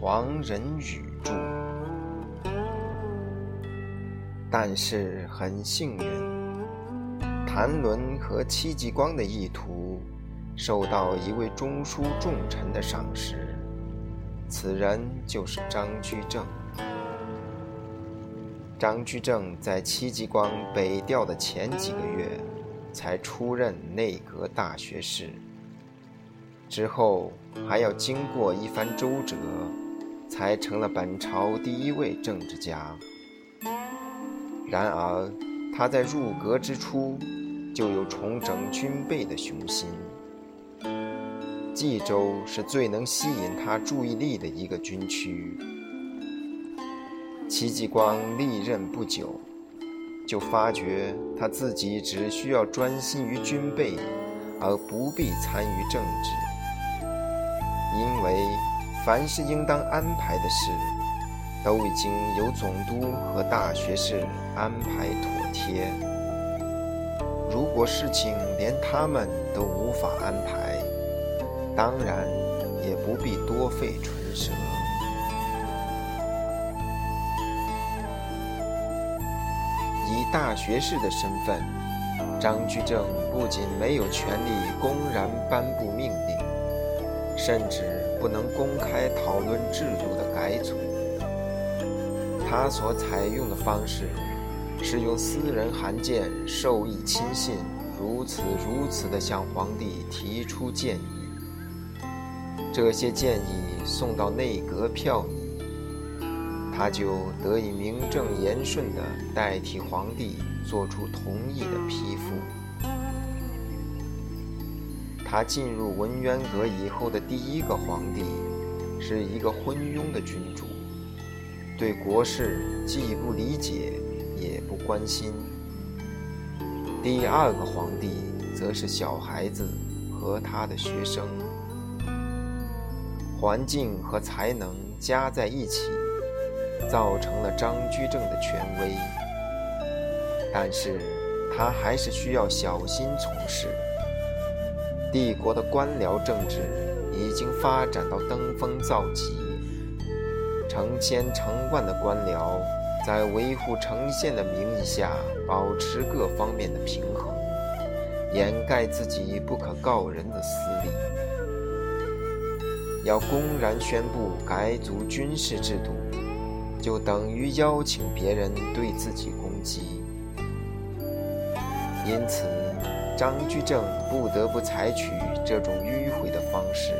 黄仁宇著。但是很幸运，谭纶和戚继光的意图受到一位中书重臣的赏识，此人就是张居正。张居正在戚继光北调的前几个月，才出任内阁大学士。之后还要经过一番周折，才成了本朝第一位政治家。然而，他在入阁之初就有重整军备的雄心。冀州是最能吸引他注意力的一个军区。戚继光历任不久，就发觉他自己只需要专心于军备，而不必参与政治，因为凡是应当安排的事。都已经由总督和大学士安排妥帖。如果事情连他们都无法安排，当然也不必多费唇舌。以大学士的身份，张居正不仅没有权利公然颁布命令，甚至不能公开讨论制度的改组。他所采用的方式，是用私人函件授意亲信如此如此地向皇帝提出建议。这些建议送到内阁票拟，他就得以名正言顺地代替皇帝做出同意的批复。他进入文渊阁以后的第一个皇帝，是一个昏庸的君主。对国事既不理解，也不关心。第二个皇帝则是小孩子和他的学生，环境和才能加在一起，造成了张居正的权威。但是他还是需要小心从事。帝国的官僚政治已经发展到登峰造极。成千成万的官僚在维护城县的名义下，保持各方面的平衡，掩盖自己不可告人的私利。要公然宣布改组军事制度，就等于邀请别人对自己攻击。因此，张居正不得不采取这种迂回的方式。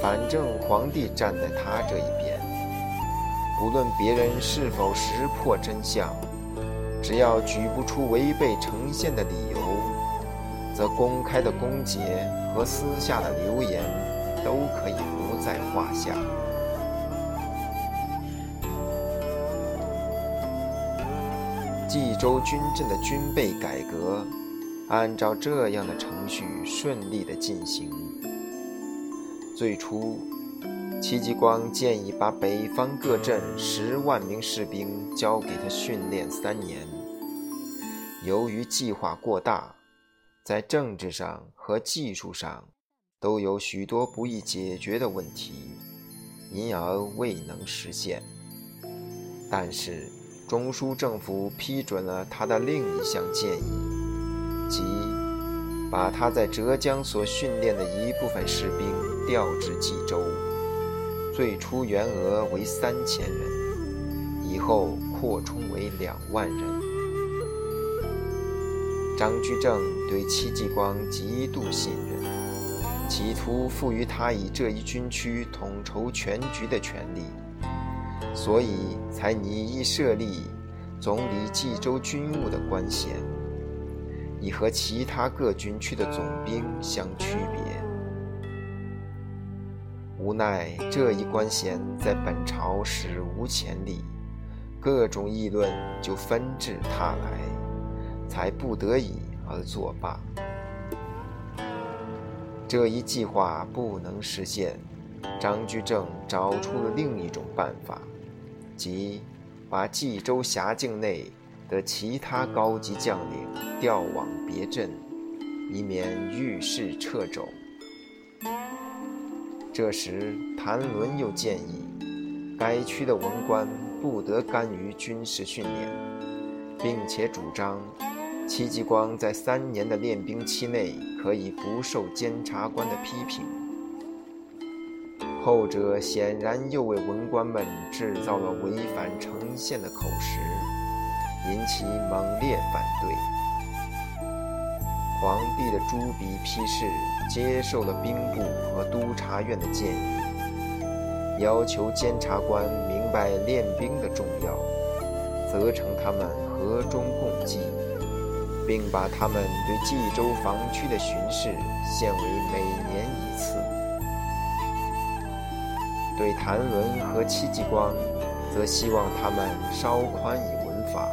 反正皇帝站在他这一边。不论别人是否识破真相，只要举不出违背呈现的理由，则公开的攻讦和私下的流言都可以不在话下。冀州军镇的军备改革，按照这样的程序顺利地进行。最初。戚继光建议把北方各镇十万名士兵交给他训练三年。由于计划过大，在政治上和技术上都有许多不易解决的问题，因而未能实现。但是中书政府批准了他的另一项建议，即把他在浙江所训练的一部分士兵调至冀州。最初员额为三千人，以后扩充为两万人。张居正对戚继光极度信任，企图赋予他以这一军区统筹全局的权利，所以才拟议设立总理冀州军务的官衔，以和其他各军区的总兵相区别。无奈这一官衔在本朝史无前例，各种议论就纷至沓来，才不得已而作罢。这一计划不能实现，张居正找出了另一种办法，即把冀州辖境内的其他高级将领调往别镇，以免遇事掣肘。这时，谭纶又建议，该区的文官不得干预军事训练，并且主张，戚继光在三年的练兵期内可以不受监察官的批评。后者显然又为文官们制造了违反城宪的口实，引起猛烈反对。皇帝的朱笔批示接受了兵部和督察院的建议，要求监察官明白练兵的重要，责成他们和衷共济，并把他们对冀州防区的巡视限为每年一次。对谭纶和戚继光，则希望他们稍宽以文法，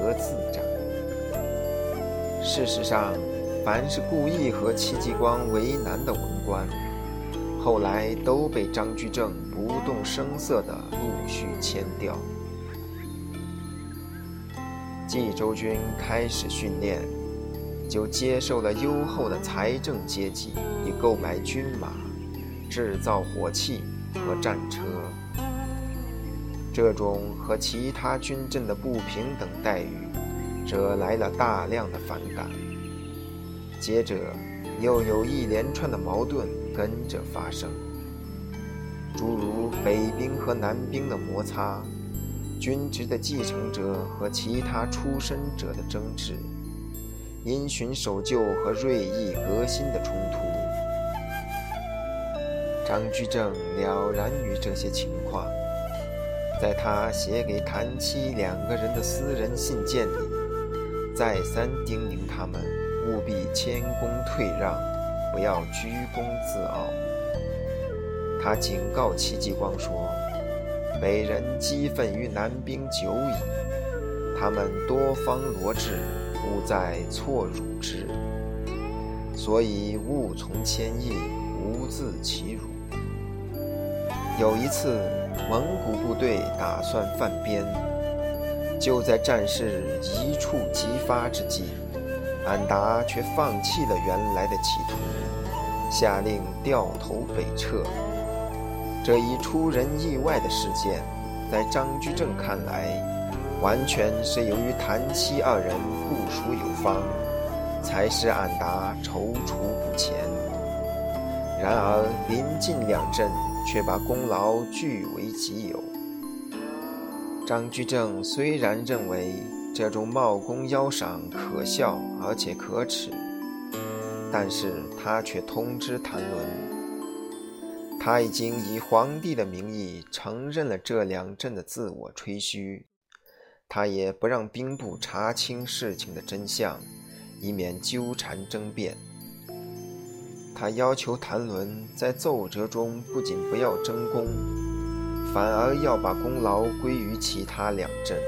得自长。事实上，凡是故意和戚继光为难的文官，后来都被张居正不动声色地陆续迁掉。冀州军开始训练，就接受了优厚的财政接济，以购买军马、制造火器和战车。这种和其他军镇的不平等待遇。惹来了大量的反感，接着又有一连串的矛盾跟着发生，诸如北兵和南兵的摩擦，军职的继承者和其他出身者的争执，因循守旧和锐意革新的冲突。张居正了然于这些情况，在他写给谭妻两个人的私人信件里。再三叮咛他们务必谦恭退让，不要居功自傲。他警告戚继光说：“北人激愤于南兵久矣，他们多方罗致，勿在错辱之。所以勿从谦意，无自其辱。”有一次，蒙古部队打算犯边。就在战事一触即发之际，安达却放弃了原来的企图，下令掉头北撤。这一出人意外的事件，在张居正看来，完全是由于谭七二人部署有方，才使安达踌躇不前。然而临近两镇，却把功劳据为己有。张居正虽然认为这种冒功邀赏可笑而且可耻，但是他却通知谭纶，他已经以皇帝的名义承认了这两镇的自我吹嘘，他也不让兵部查清事情的真相，以免纠缠争辩。他要求谭纶在奏折中不仅不要争功。反而要把功劳归于其他两镇，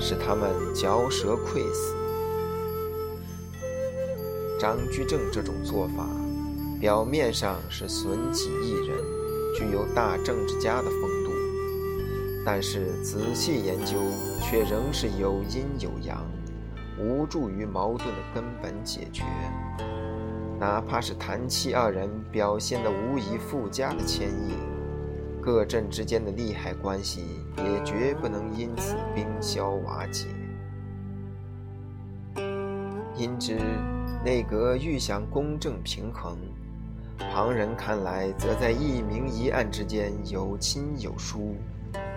使他们嚼舌愧死。张居正这种做法，表面上是损己益人，具有大政治家的风度，但是仔细研究，却仍是有阴有阳，无助于矛盾的根本解决。哪怕是谭七二人表现的无以复加的谦意。各镇之间的利害关系也绝不能因此冰消瓦解。因之，内阁欲想公正平衡，旁人看来则在一明一暗之间有亲有疏，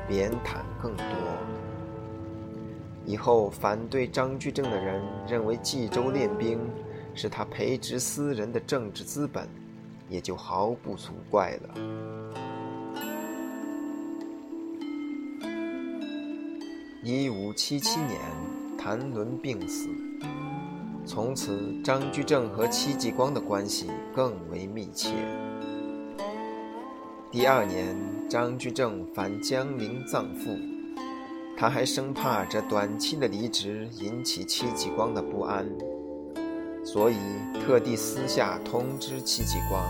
贬袒更多。以后反对张居正的人认为冀州练兵是他培植私人的政治资本，也就毫不足怪了。一五七七年，谭纶病死，从此张居正和戚继光的关系更为密切。第二年，张居正返江陵葬父，他还生怕这短期的离职引起戚继光的不安，所以特地私下通知戚继光，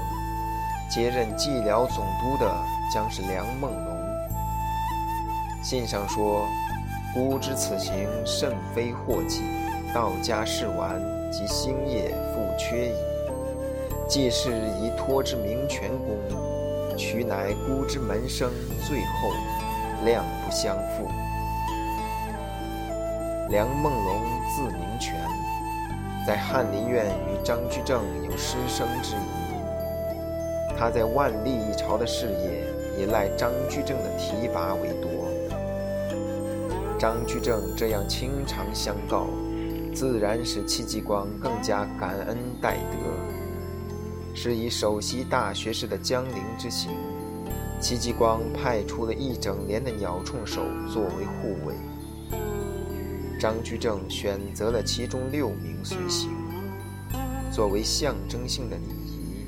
接任蓟辽总督的将是梁梦龙。信上说。孤知此行甚非祸计，道家事完，及星夜复缺矣。既是以托之明泉宫，取乃孤之门生，最后量不相负。梁梦龙字明泉，在翰林院与张居正有师生之谊。他在万历一朝的事业，也赖张居正的提拔为多。张居正这样倾常相告，自然使戚继光更加感恩戴德。是以首席大学士的江陵之行，戚继光派出了一整连的鸟铳手作为护卫。张居正选择了其中六名随行，作为象征性的礼仪，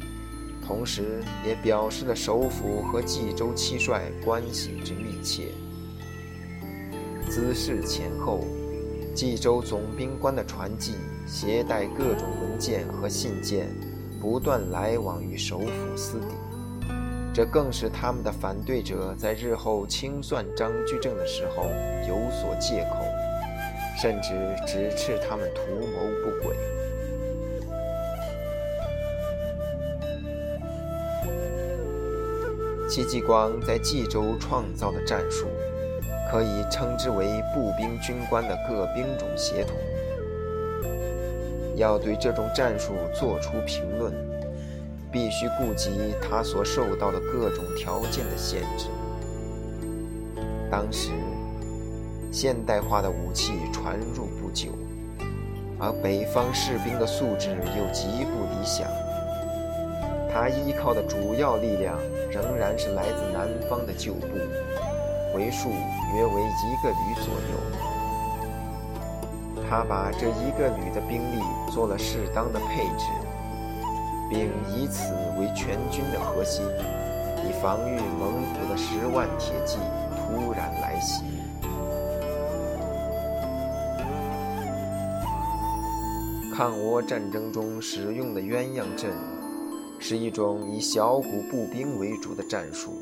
同时也表示了首府和冀州七帅关系之密切。兹事前后，冀州总兵官的传记携带各种文件和信件。不断来往于首府私邸，这更是他们的反对者在日后清算张居正的时候有所借口，甚至直斥他们图谋不轨。戚继光在冀州创造的战术，可以称之为步兵军官的各兵种协同。要对这种战术作出评论，必须顾及他所受到的各种条件的限制。当时，现代化的武器传入不久，而北方士兵的素质又极不理想。他依靠的主要力量仍然是来自南方的旧部，为数约为一个旅左右。他把这一个旅的兵力做了适当的配置，并以此为全军的核心，以防御蒙古的十万铁骑突然来袭。抗倭战争中使用的鸳鸯阵，是一种以小股步兵为主的战术，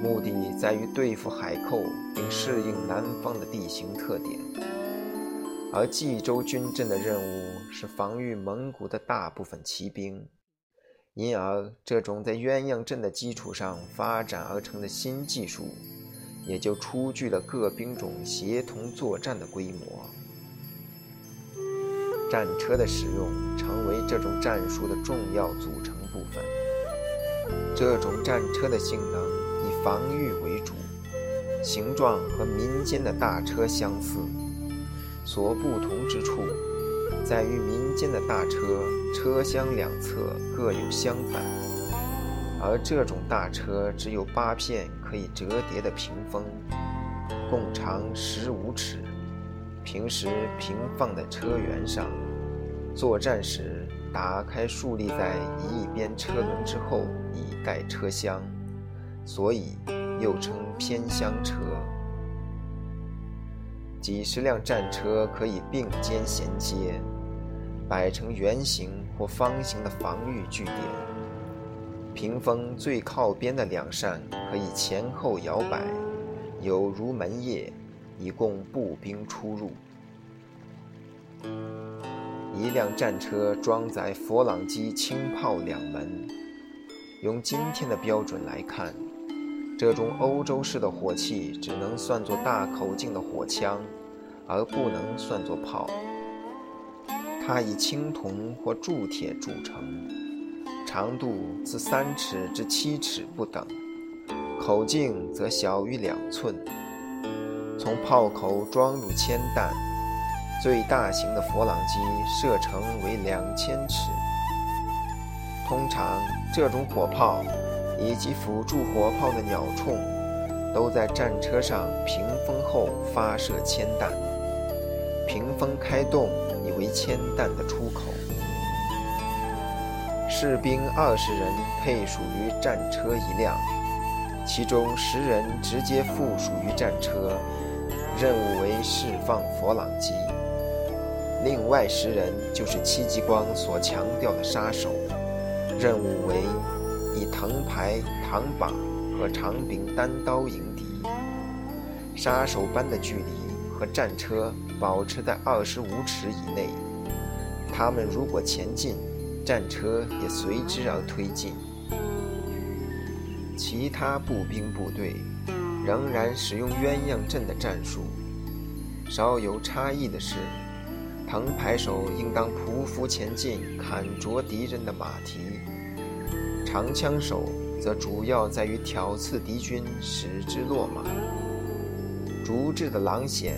目的在于对付海寇，并适应南方的地形特点。而冀州军镇的任务是防御蒙古的大部分骑兵，因而这种在鸳鸯阵的基础上发展而成的新技术，也就出具了各兵种协同作战的规模。战车的使用成为这种战术的重要组成部分。这种战车的性能以防御为主，形状和民间的大车相似。所不同之处，在于民间的大车车厢两侧各有相反，而这种大车只有八片可以折叠的屏风，共长十五尺，平时平放在车辕上，作战时打开竖立在一边车轮之后以盖车厢，所以又称偏厢车。几十辆战车可以并肩衔接，摆成圆形或方形的防御据点。屏风最靠边的两扇可以前后摇摆，有如门掖，以供步兵出入。一辆战车装载佛朗机轻炮两门。用今天的标准来看。这种欧洲式的火器只能算作大口径的火枪，而不能算作炮。它以青铜或铸铁铸成，长度自三尺至七尺不等，口径则小于两寸。从炮口装入铅弹，最大型的佛朗机射程为两千尺。通常，这种火炮。以及辅助火炮的鸟铳，都在战车上屏风后发射铅弹。屏风开动，以为铅弹的出口。士兵二十人配属于战车一辆，其中十人直接附属于战车，任务为释放佛朗机；另外十人就是戚继光所强调的杀手，任务为。以藤牌、扛把和长柄单刀迎敌，杀手般的距离和战车保持在二十五尺以内。他们如果前进，战车也随之而推进。其他步兵部队仍然使用鸳鸯阵的战术。稍有差异的是，藤牌手应当匍匐前进，砍啄敌人的马蹄；长枪手则主要在于挑刺敌军，使之落马。竹制的狼筅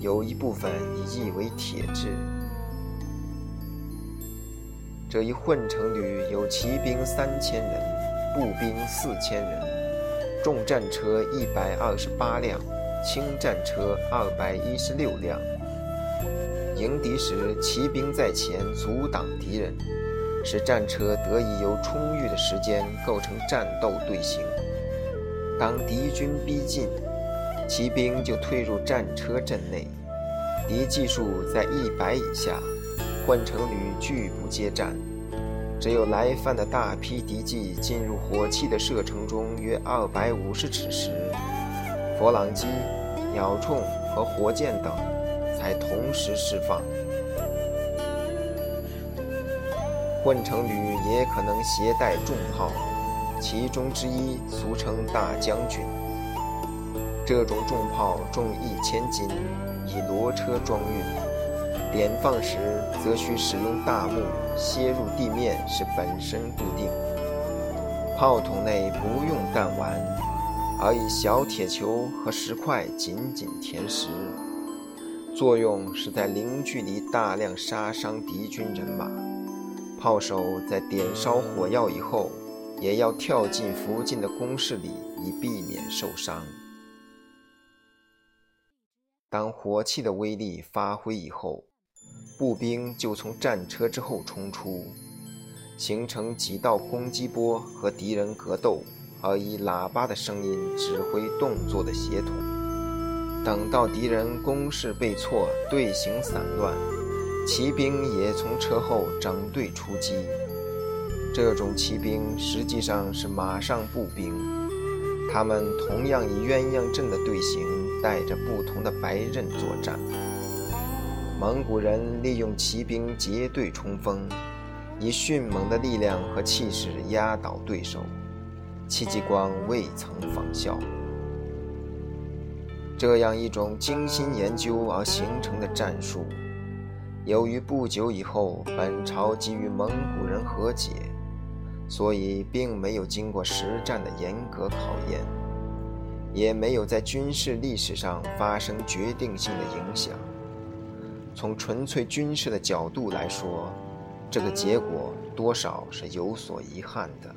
有一部分已译为铁制。这一混成旅有骑兵三千人，步兵四千人，重战车一百二十八辆，轻战车二百一十六辆。迎敌时，骑兵在前阻挡敌人，使战车得以有充裕的时间构成战斗队形。当敌军逼近，骑兵就退入战车阵内，敌骑数在一百以下，换成旅拒不接战。只有来犯的大批敌骑进入火器的射程中约二百五十尺时，佛朗机、鸟铳和火箭等才同时释放。混成旅也可能携带重炮，其中之一俗称大将军。这种重炮重一千斤，以骡车装运，点放时则需使用大木楔入地面，使本身固定。炮筒内不用弹丸，而以小铁球和石块紧紧填实，作用是在零距离大量杀伤敌军人马。炮手在点烧火药以后，也要跳进附近的工事里，以避免受伤。当火器的威力发挥以后，步兵就从战车之后冲出，形成几道攻击波和敌人格斗，而以喇叭的声音指挥动作的协同。等到敌人攻势被挫，队形散乱，骑兵也从车后整队出击。这种骑兵实际上是马上步兵，他们同样以鸳鸯阵的队形。带着不同的白刃作战。蒙古人利用骑兵结队冲锋，以迅猛的力量和气势压倒对手，戚继光未曾仿效。这样一种精心研究而形成的战术，由于不久以后本朝即与蒙古人和解，所以并没有经过实战的严格考验。也没有在军事历史上发生决定性的影响。从纯粹军事的角度来说这个结果多少是有所遗憾的。